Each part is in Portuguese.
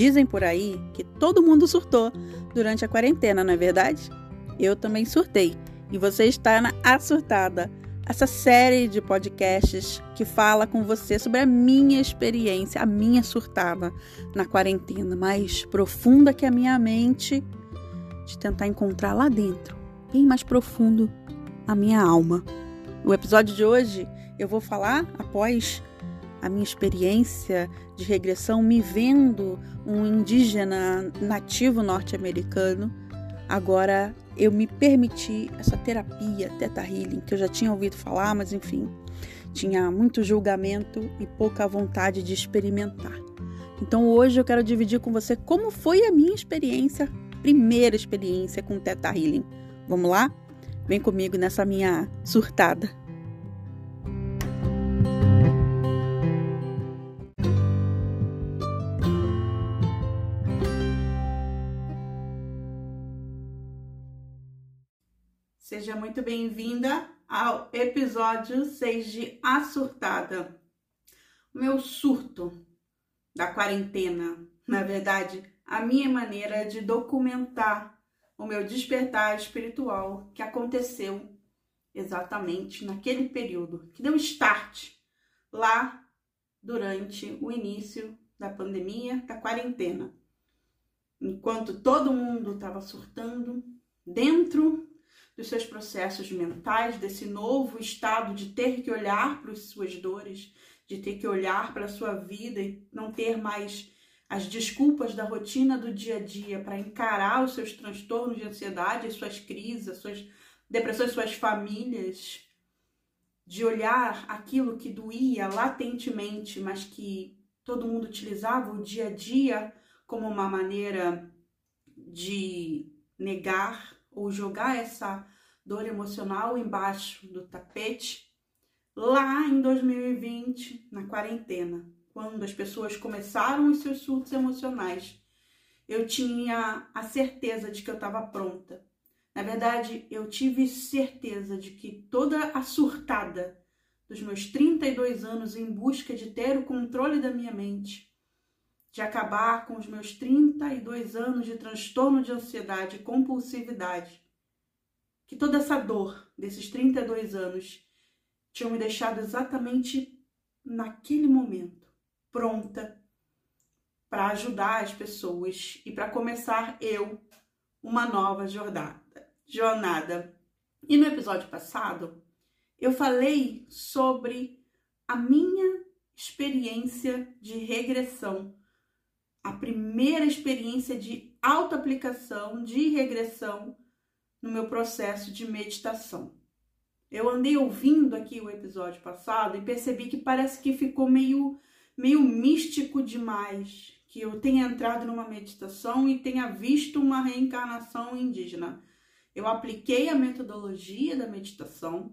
Dizem por aí que todo mundo surtou durante a quarentena, não é verdade? Eu também surtei. E você está na A Surtada, essa série de podcasts que fala com você sobre a minha experiência, a minha surtada na quarentena, mais profunda que a minha mente, de tentar encontrar lá dentro, bem mais profundo, a minha alma. No episódio de hoje, eu vou falar após a minha experiência de regressão, me vendo um indígena nativo norte-americano, agora eu me permiti essa terapia Theta Healing, que eu já tinha ouvido falar, mas enfim, tinha muito julgamento e pouca vontade de experimentar. Então hoje eu quero dividir com você como foi a minha experiência, primeira experiência com Theta Healing. Vamos lá? Vem comigo nessa minha surtada. Seja muito bem-vinda ao episódio 6 de A Surtada. O meu surto da quarentena, na verdade, a minha maneira de documentar o meu despertar espiritual que aconteceu exatamente naquele período, que deu start lá durante o início da pandemia, da quarentena. Enquanto todo mundo estava surtando, dentro dos seus processos mentais, desse novo estado de ter que olhar para as suas dores, de ter que olhar para a sua vida e não ter mais as desculpas da rotina do dia a dia para encarar os seus transtornos de ansiedade, as suas crises, as suas depressões, suas famílias, de olhar aquilo que doía latentemente, mas que todo mundo utilizava o dia a dia como uma maneira de negar ou jogar essa dor emocional embaixo do tapete lá em 2020, na quarentena, quando as pessoas começaram os seus surtos emocionais. Eu tinha a certeza de que eu estava pronta. Na verdade, eu tive certeza de que toda a surtada dos meus 32 anos em busca de ter o controle da minha mente, de acabar com os meus 32 anos de transtorno de ansiedade e compulsividade, que toda essa dor desses 32 anos tinham me deixado exatamente naquele momento pronta para ajudar as pessoas e para começar eu uma nova jornada. Jornada. E no episódio passado, eu falei sobre a minha experiência de regressão, a primeira experiência de autoaplicação, de regressão no meu processo de meditação. Eu andei ouvindo aqui o episódio passado e percebi que parece que ficou meio, meio místico demais. Que eu tenha entrado numa meditação e tenha visto uma reencarnação indígena. Eu apliquei a metodologia da meditação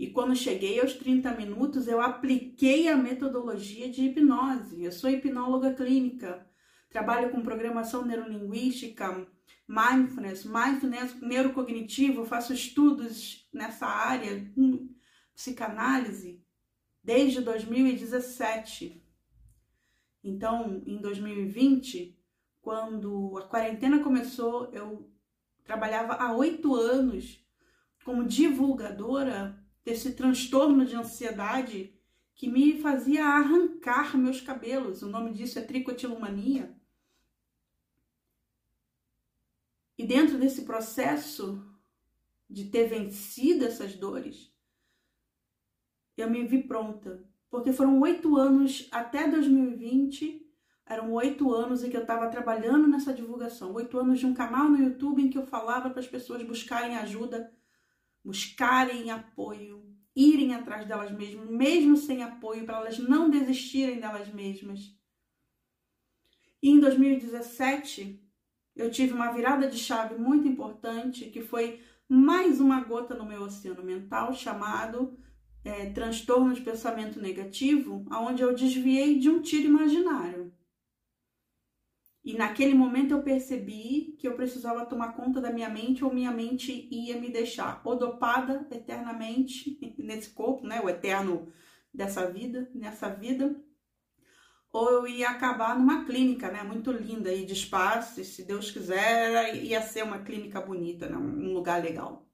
e quando cheguei aos 30 minutos, eu apliquei a metodologia de hipnose. Eu sou hipnóloga clínica, trabalho com programação neurolinguística, mindfulness, mindfulness neurocognitivo, faço estudos nessa área, psicanálise, desde 2017. Então, em 2020, quando a quarentena começou, eu trabalhava há oito anos como divulgadora desse transtorno de ansiedade que me fazia arrancar meus cabelos. O nome disso é tricotilomania. E dentro desse processo de ter vencido essas dores, eu me vi pronta. Porque foram oito anos até 2020, eram oito anos em que eu estava trabalhando nessa divulgação. Oito anos de um canal no YouTube em que eu falava para as pessoas buscarem ajuda, buscarem apoio, irem atrás delas mesmas, mesmo sem apoio, para elas não desistirem delas mesmas. E em 2017, eu tive uma virada de chave muito importante, que foi mais uma gota no meu oceano mental, chamado é, transtorno de pensamento negativo, onde eu desviei de um tiro imaginário. E naquele momento eu percebi que eu precisava tomar conta da minha mente ou minha mente ia me deixar ou dopada eternamente nesse corpo, né, o eterno dessa vida, nessa vida, ou eu ia acabar numa clínica, né? Muito linda e de espaço, se Deus quiser, ia ser uma clínica bonita, né? um lugar legal.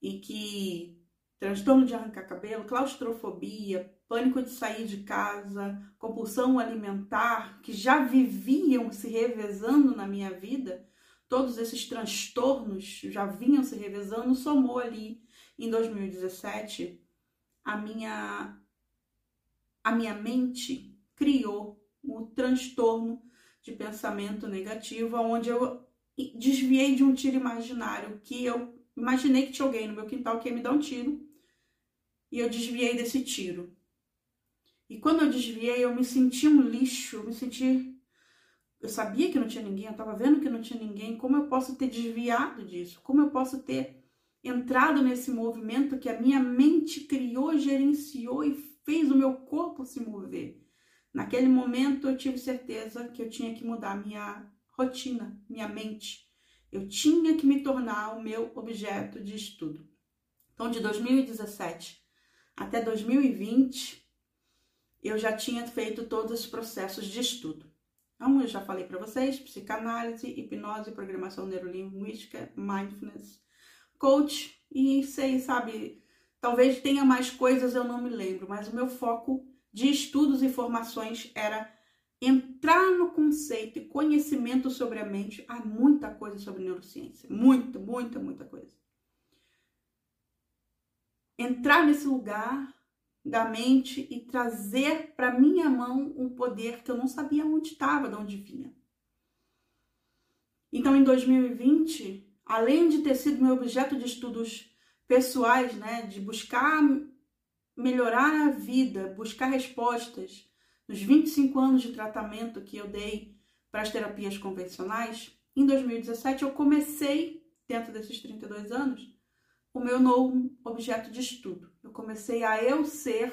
E que transtorno de arrancar cabelo, claustrofobia, pânico de sair de casa, compulsão alimentar, que já viviam se revezando na minha vida, todos esses transtornos já vinham se revezando, somou ali em 2017 a minha a minha mente criou o transtorno de pensamento negativo, onde eu desviei de um tiro imaginário que eu imaginei que tinha alguém no meu quintal que ia me dar um tiro e eu desviei desse tiro. E quando eu desviei, eu me senti um lixo, eu me senti. Eu sabia que não tinha ninguém, eu estava vendo que não tinha ninguém. Como eu posso ter desviado disso? Como eu posso ter entrado nesse movimento que a minha mente criou, gerenciou e fez o meu corpo se mover. Naquele momento eu tive certeza que eu tinha que mudar minha rotina, minha mente. Eu tinha que me tornar o meu objeto de estudo. Então, de 2017 até 2020, eu já tinha feito todos os processos de estudo. Então, eu já falei para vocês: psicanálise, hipnose, programação neurolinguística, mindfulness, coach e sei, sabe, talvez tenha mais coisas, eu não me lembro, mas o meu foco de estudos e formações era entrar no conceito e conhecimento sobre a mente. Há muita coisa sobre neurociência, muita, muita, muita coisa. Entrar nesse lugar da mente e trazer para minha mão um poder que eu não sabia onde estava, de onde vinha. Então, em 2020, além de ter sido meu objeto de estudos pessoais, né, de buscar melhorar a vida, buscar respostas, nos 25 anos de tratamento que eu dei para as terapias convencionais, em 2017 eu comecei, dentro desses 32 anos, o meu novo objeto de estudo. Eu comecei a eu ser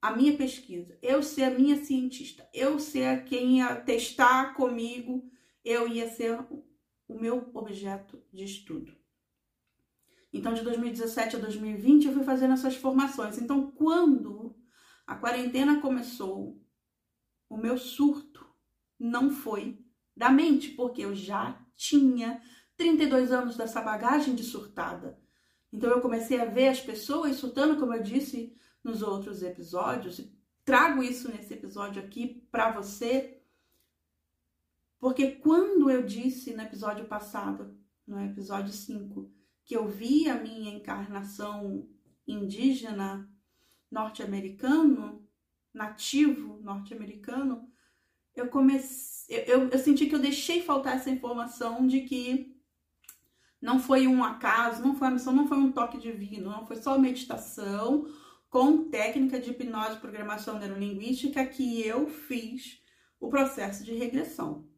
a minha pesquisa, eu ser a minha cientista, eu ser quem ia testar comigo, eu ia ser o meu objeto de estudo. Então, de 2017 a 2020, eu fui fazendo essas formações. Então, quando a quarentena começou, o meu surto não foi da mente, porque eu já tinha 32 anos dessa bagagem de surtada. Então, eu comecei a ver as pessoas surtando, como eu disse nos outros episódios, e trago isso nesse episódio aqui para você porque quando eu disse no episódio passado, no episódio 5, que eu vi a minha encarnação indígena norte-americano, nativo norte-americano, eu comecei, eu, eu senti que eu deixei faltar essa informação de que não foi um acaso, não foi uma missão, não foi um toque divino, não foi só meditação com técnica de hipnose e programação neurolinguística que eu fiz o processo de regressão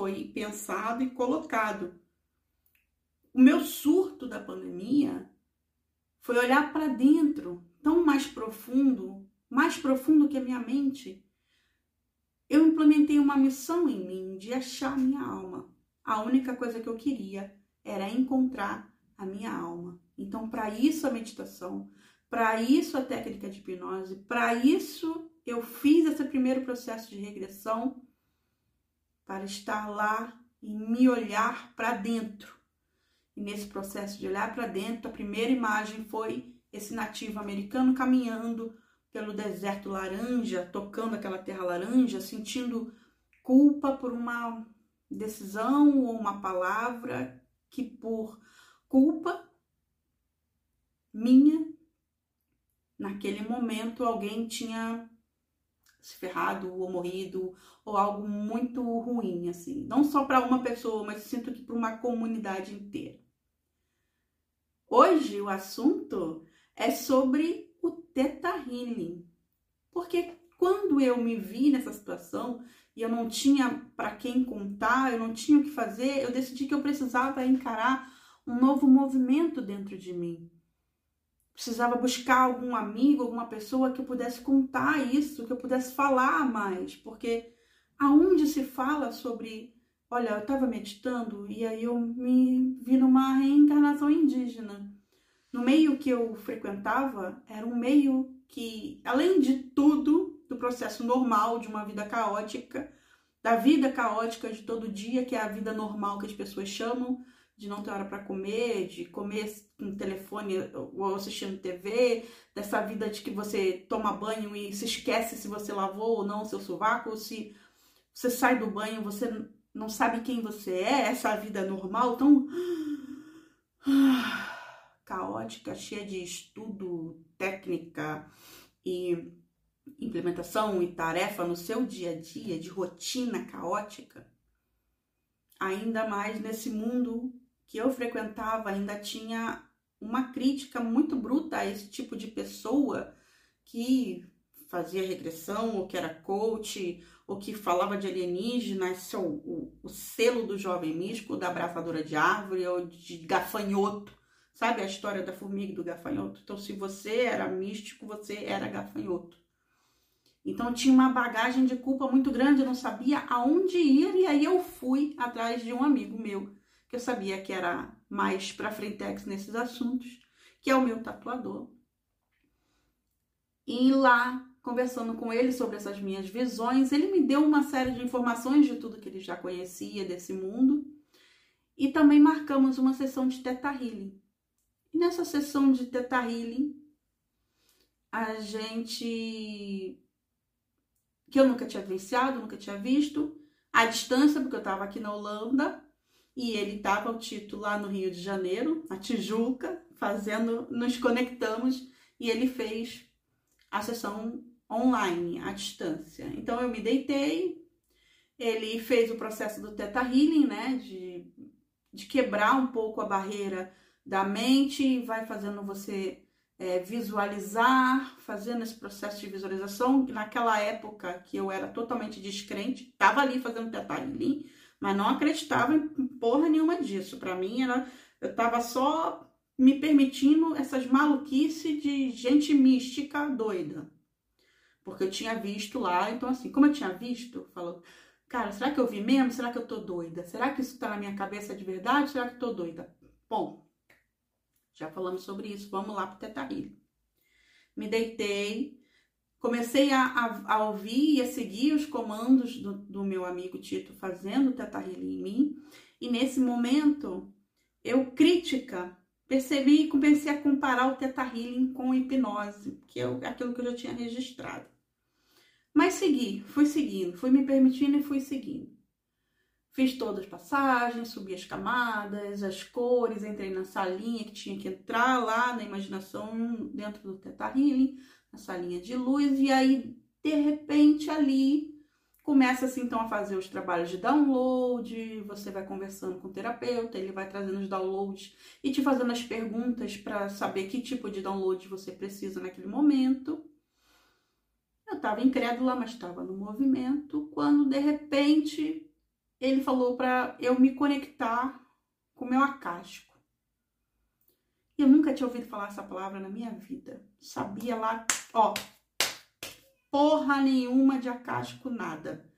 foi pensado e colocado. O meu surto da pandemia foi olhar para dentro, tão mais profundo, mais profundo que a minha mente. Eu implementei uma missão em mim de achar minha alma. A única coisa que eu queria era encontrar a minha alma. Então, para isso a meditação, para isso a técnica de hipnose, para isso eu fiz esse primeiro processo de regressão para estar lá e me olhar para dentro. E nesse processo de olhar para dentro, a primeira imagem foi esse nativo americano caminhando pelo deserto laranja, tocando aquela terra laranja, sentindo culpa por uma decisão ou uma palavra que por culpa minha naquele momento alguém tinha se ferrado ou morrido ou algo muito ruim assim, não só para uma pessoa, mas sinto que para uma comunidade inteira. Hoje o assunto é sobre o Theta Healing. Porque quando eu me vi nessa situação e eu não tinha para quem contar, eu não tinha o que fazer, eu decidi que eu precisava encarar um novo movimento dentro de mim precisava buscar algum amigo, alguma pessoa que eu pudesse contar isso, que eu pudesse falar mais, porque aonde se fala sobre, olha, eu estava meditando e aí eu me vi numa reencarnação indígena. no meio que eu frequentava, era um meio que, além de tudo, do processo normal de uma vida caótica, da vida caótica de todo dia, que é a vida normal que as pessoas chamam, de não ter hora para comer, de comer no telefone ou assistindo TV, dessa vida de que você toma banho e se esquece se você lavou ou não o seu sovaco, ou se você sai do banho, você não sabe quem você é, essa vida normal tão caótica, cheia de estudo, técnica e implementação e tarefa no seu dia a dia, de rotina caótica. Ainda mais nesse mundo que eu frequentava ainda tinha uma crítica muito bruta a esse tipo de pessoa que fazia regressão, ou que era coach, ou que falava de alienígena, esse é o, o, o selo do jovem místico, da abraçadora de árvore, ou de gafanhoto. Sabe a história da formiga e do gafanhoto? Então, se você era místico, você era gafanhoto. Então, tinha uma bagagem de culpa muito grande, eu não sabia aonde ir, e aí eu fui atrás de um amigo meu que eu sabia que era mais para frentex nesses assuntos, que é o meu tatuador. E lá, conversando com ele sobre essas minhas visões, ele me deu uma série de informações de tudo que ele já conhecia desse mundo. E também marcamos uma sessão de Teta Healing. E nessa sessão de Teta Healing, a gente que eu nunca tinha vivenciado, nunca tinha visto, à distância, porque eu estava aqui na Holanda, e ele estava o título lá no Rio de Janeiro, na Tijuca, fazendo, nos conectamos e ele fez a sessão online, à distância. Então eu me deitei, ele fez o processo do Teta Healing, né, de, de quebrar um pouco a barreira da mente, vai fazendo você é, visualizar, fazendo esse processo de visualização. Naquela época que eu era totalmente descrente, estava ali fazendo Teta mas não acreditava em porra nenhuma disso. Para mim era eu tava só me permitindo essas maluquices de gente mística doida. Porque eu tinha visto lá, então assim, como eu tinha visto, falou, cara, será que eu vi mesmo? Será que eu tô doida? Será que isso tá na minha cabeça de verdade? Será que eu tô doida? Bom, já falamos sobre isso, vamos lá pro Teta Me deitei, comecei a, a, a, ouvir e a seguir os comandos do, do meu amigo Tito fazendo Teta Healing em mim. E nesse momento, eu crítica, percebi e comecei a comparar o Teta Healing com hipnose, que é aquilo que eu já tinha registrado. Mas segui, fui seguindo, fui me permitindo e fui seguindo. Fiz todas as passagens, subi as camadas, as cores, entrei na salinha que tinha que entrar lá na imaginação dentro do Teta Healing a salinha de luz e aí de repente ali começa-se então a fazer os trabalhos de download, você vai conversando com o terapeuta, ele vai trazendo os downloads e te fazendo as perguntas para saber que tipo de download você precisa naquele momento. Eu estava incrédula, mas estava no movimento, quando de repente ele falou para eu me conectar com o meu acástico. Eu nunca tinha ouvido falar essa palavra na minha vida. Sabia lá, ó, porra nenhuma de acástico, nada.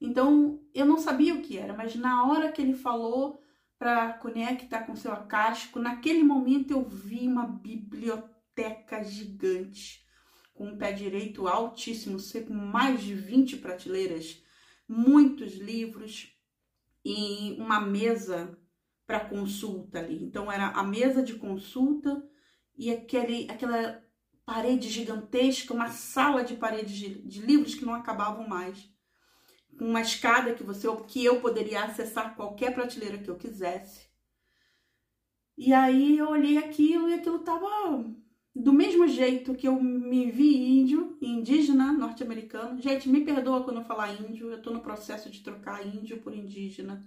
Então, eu não sabia o que era, mas na hora que ele falou para conectar com seu acástico, naquele momento eu vi uma biblioteca gigante, com um pé direito altíssimo, com mais de 20 prateleiras, muitos livros e uma mesa para consulta ali. Então era a mesa de consulta e aquele, aquela parede gigantesca, uma sala de paredes de, de livros que não acabavam mais. Uma escada que você que eu poderia acessar qualquer prateleira que eu quisesse. E aí eu olhei aquilo e aquilo tava do mesmo jeito que eu me vi índio, indígena, norte-americano. Gente, me perdoa quando eu falar índio, eu tô no processo de trocar índio por indígena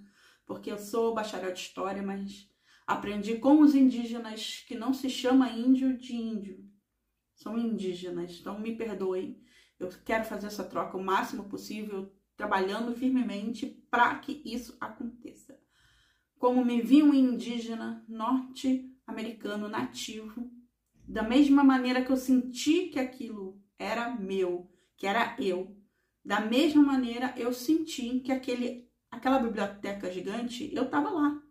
porque eu sou bacharel de história, mas aprendi com os indígenas que não se chama índio de índio, são indígenas. Então me perdoem, eu quero fazer essa troca o máximo possível, trabalhando firmemente para que isso aconteça. Como me vi um indígena norte-americano nativo, da mesma maneira que eu senti que aquilo era meu, que era eu, da mesma maneira eu senti que aquele aquela biblioteca gigante, eu tava lá.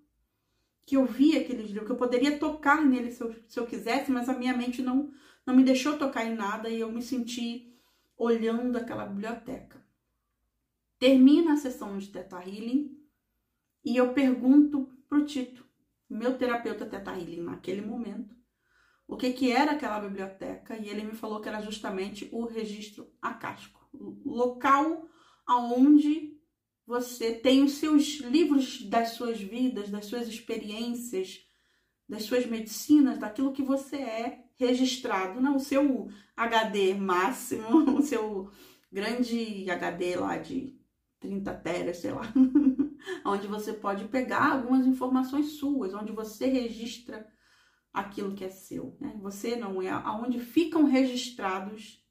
que eu via aqueles livros, que eu poderia tocar nele se eu, se eu quisesse, mas a minha mente não, não me deixou tocar em nada e eu me senti olhando aquela biblioteca. Termina a sessão de Teta Healing e eu pergunto pro Tito, meu terapeuta Teta Healing naquele momento, o que, que era aquela biblioteca e ele me falou que era justamente o registro acástico, local aonde você tem os seus livros das suas vidas, das suas experiências, das suas medicinas, daquilo que você é registrado, não o seu HD máximo, o seu grande HD lá de 30 teras, sei lá, onde você pode pegar algumas informações suas, onde você registra aquilo que é seu. Né? Você não é aonde ficam registrados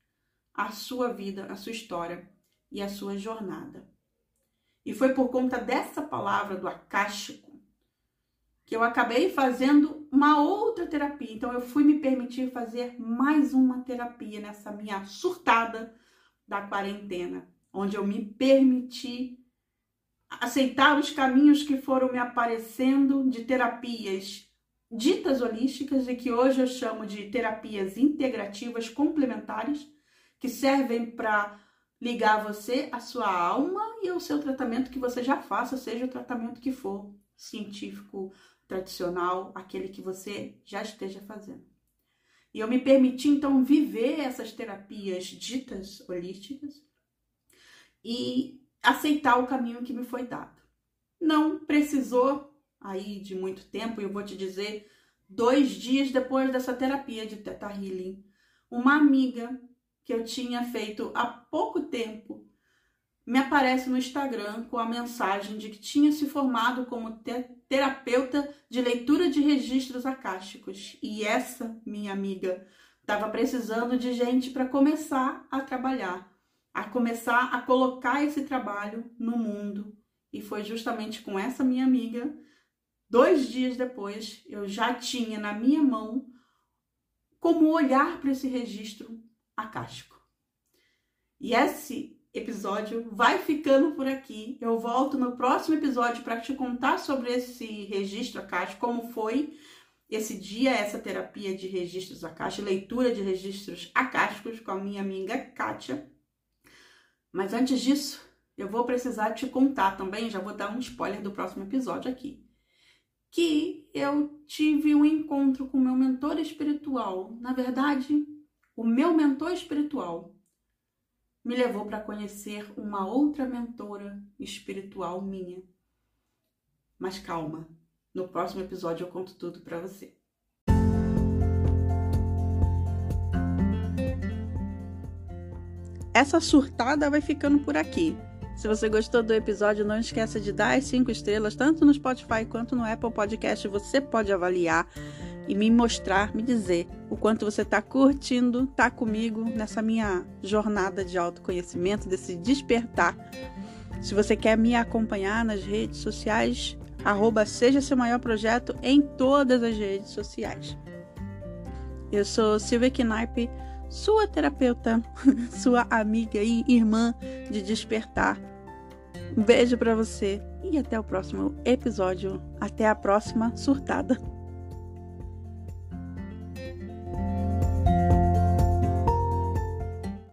a sua vida, a sua história e a sua jornada. E foi por conta dessa palavra do acástico que eu acabei fazendo uma outra terapia. Então eu fui me permitir fazer mais uma terapia nessa minha surtada da quarentena, onde eu me permiti aceitar os caminhos que foram me aparecendo de terapias ditas holísticas e que hoje eu chamo de terapias integrativas complementares, que servem para ligar você à sua alma e ao seu tratamento que você já faça, seja o tratamento que for, científico, tradicional, aquele que você já esteja fazendo. E eu me permiti então viver essas terapias ditas holísticas e aceitar o caminho que me foi dado. Não precisou aí de muito tempo, eu vou te dizer, dois dias depois dessa terapia de Teta Healing, uma amiga que eu tinha feito há pouco tempo me aparece no Instagram com a mensagem de que tinha se formado como te terapeuta de leitura de registros acásticos. E essa minha amiga estava precisando de gente para começar a trabalhar, a começar a colocar esse trabalho no mundo. E foi justamente com essa minha amiga Dois dias depois, eu já tinha na minha mão como olhar para esse registro acástico. E esse episódio vai ficando por aqui. Eu volto no próximo episódio para te contar sobre esse registro acástico, como foi esse dia, essa terapia de registros acásticos, leitura de registros acásticos com a minha amiga Kátia. Mas antes disso, eu vou precisar te contar também, já vou dar um spoiler do próximo episódio aqui que eu tive um encontro com meu mentor espiritual. Na verdade, o meu mentor espiritual me levou para conhecer uma outra mentora espiritual minha. Mas calma, no próximo episódio eu conto tudo para você. Essa surtada vai ficando por aqui. Se você gostou do episódio, não esqueça de dar as cinco estrelas, tanto no Spotify quanto no Apple Podcast. Você pode avaliar e me mostrar, me dizer o quanto você está curtindo, tá comigo nessa minha jornada de autoconhecimento, desse despertar. Se você quer me acompanhar nas redes sociais, arroba seja seu maior projeto em todas as redes sociais. Eu sou Silvia Knipe, sua terapeuta, sua amiga e irmã de despertar um beijo para você e até o próximo episódio. Até a próxima surtada.